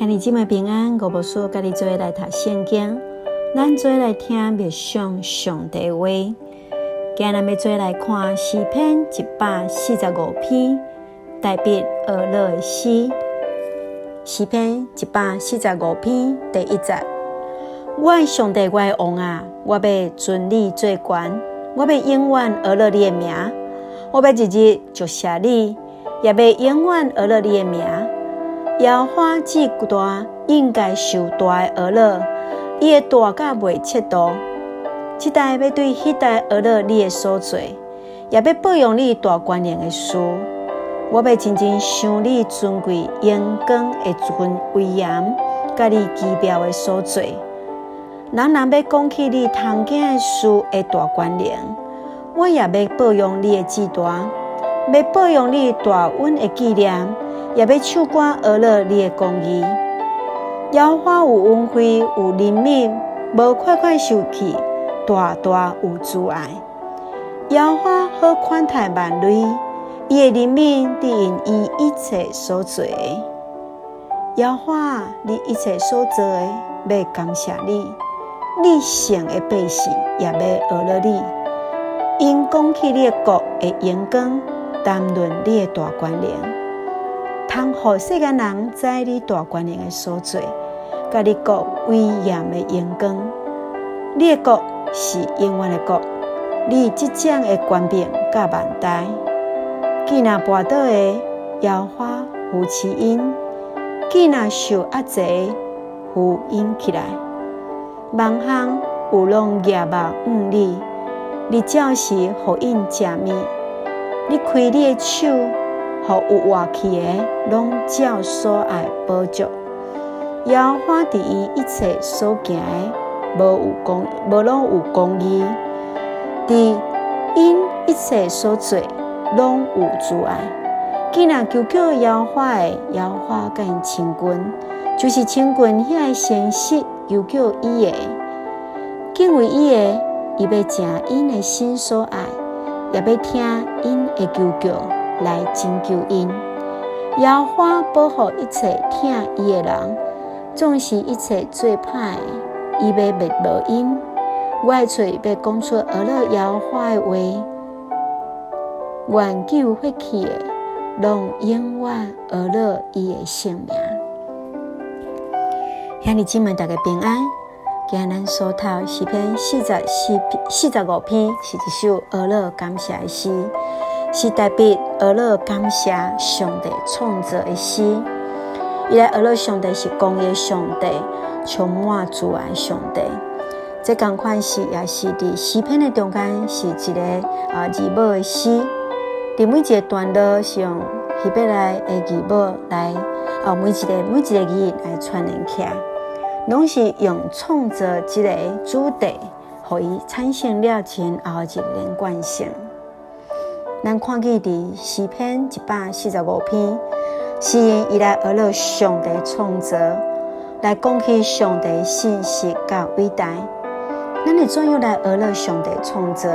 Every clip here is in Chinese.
兄弟姊妹平安，我无事，甲你做来读圣经，咱做来听默想上帝话。今日要做来看诗篇一百四十五篇，代笔俄勒斯诗。诗篇一百四十五篇第一节：我的上帝，我的王啊，我要尊你做冠，我要永远俄勒你的名，我要日日祝谢你，也要永远俄勒你的名。耶和华至大，应该受大的讹乐，伊会大甲未切度。这代要对迄代讹乐你的所做，也要报扬你大权能的事。我要真正想你尊贵荣光的尊威严，甲你奇妙的所做。人人要讲起你通行的事的大关联，我也要报扬你的至大，要报扬你大恩的纪念。也要唱歌讹乐你的公义，耶和华有恩惠，有怜悯，无快快受气，大大有慈爱。耶和华好宽待万类，伊的怜悯得因伊一切所做的。耶和华你一切所做的，要感谢你，你圣的百姓也要讹乐你，因讲起你的国的荣光，谈论你的大权能。通予世间人知你大权能的所在，甲你国威严的阳光。你的国是永远的国，你即将的权柄甲万代。既那跋倒的，耶和华扶持因；既那受压制，扶因起来。万项有拢仰望你，你照时予因食面，你开你的手。互有活气的，拢照所爱保足。耶和华伫伊一切所行的，无有公，无拢有公义。伫因一切所做，拢有阻碍。既然求告耶和华的，耶和华甲因亲近，就是亲近遐个信实求告伊的，敬畏伊的，伊要正因的心所爱，也要听因的求告。来拯救因，耶和华保护一切听伊的人，总是一切最歹的，伊要灭无因。我的嘴要讲出讹乐耶和华的话，愿救回去的，拢永远讹乐伊的性命。兄弟姊妹大家平安，今日所读诗篇四十四四十五篇，是一首讹乐感谢的诗。是代笔讹乐感谢上帝创造的诗，伊来讹乐上帝是公义上帝，充满慈爱上帝。这同款是也是伫诗篇的中间是一个啊字母的诗，伫每一个段落是用希伯来的字母来啊每一个每一个字来串联起来，拢是用创造一个主题，互伊产生了前后一连贯性。咱看见伫诗篇一百四十五篇，诗人伊来讹乐上帝创造，来讲起上帝信息甲伟大。咱会怎样来讹乐上帝创造？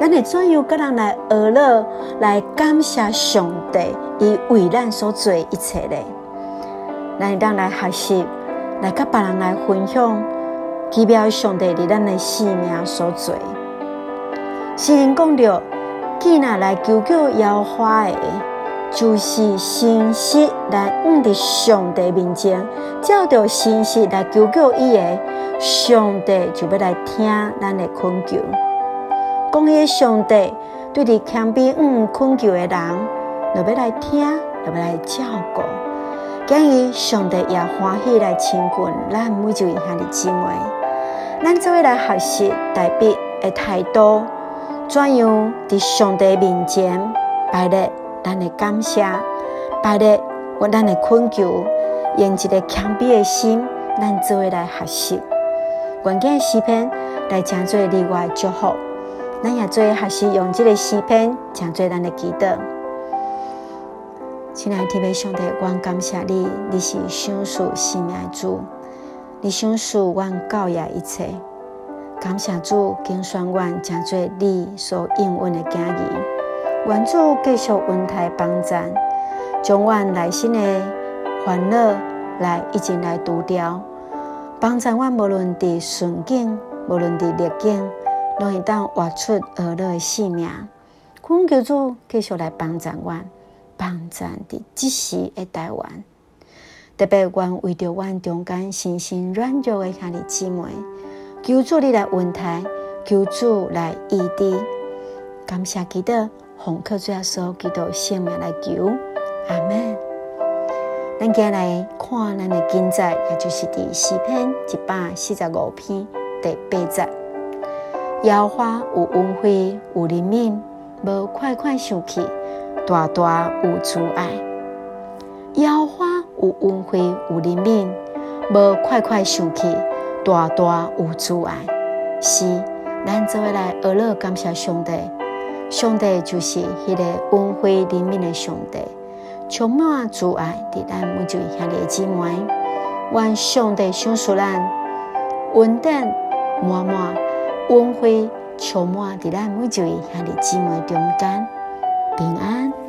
咱会怎样甲人来讹乐来感谢上帝伊为咱所做一切咧？咱会当来学习，来甲别人来分享，奇妙上帝伫咱的生命所做。诗人讲着。既然来求告耶和华的，就是诚实来往伫上帝面前，照着诚实来求告伊的，上帝就要来听咱的恳求。讲迄上帝对伫谦卑往恳求的人，就要来听，就要来照顾。建议上帝也欢喜来亲近咱每一位兄弟姊妹，咱做伙来学习。代笔的态度。怎样伫上帝面前摆列咱的感谢，摆列我咱的恳求，用一个谦卑的心，咱做伙来学习。关键诗篇来成做例外祝福，咱也做学习。用这个诗篇成做咱的祈祷。亲爱的天父上帝，我感谢你，你是赏赐生命的主，你赏赐我教养一切。感谢主，拣选我成做你所应允的囝儿。愿主继续恩待帮赞，将我内心的烦恼来已经来除掉，帮助阮无论伫顺境，无论伫逆境，拢会当活出儿乐的性命。恳求主继续来帮助阮，帮助伫即时的台湾，特别愿为着阮中间心心软弱的兄弟姊妹，求主你来恩待，求主来医治，感谢基督，奉靠主耶稣基督圣名来求，阿门。咱今来看咱的经节，也就是第四篇一百四十五篇第八节。耶和华有恩惠，有怜悯，无快快生气，大大有慈爱。耶和华有恩惠，有怜悯，无快快生气，大大有慈爱。是，咱做下来学乐感谢上帝，上帝就是迄个恩惠怜悯的上帝。充满主爱伫咱每一位兄弟姊妹，愿上帝赏赐咱稳定满满恩惠充满伫咱每一位兄弟姊妹中间平安。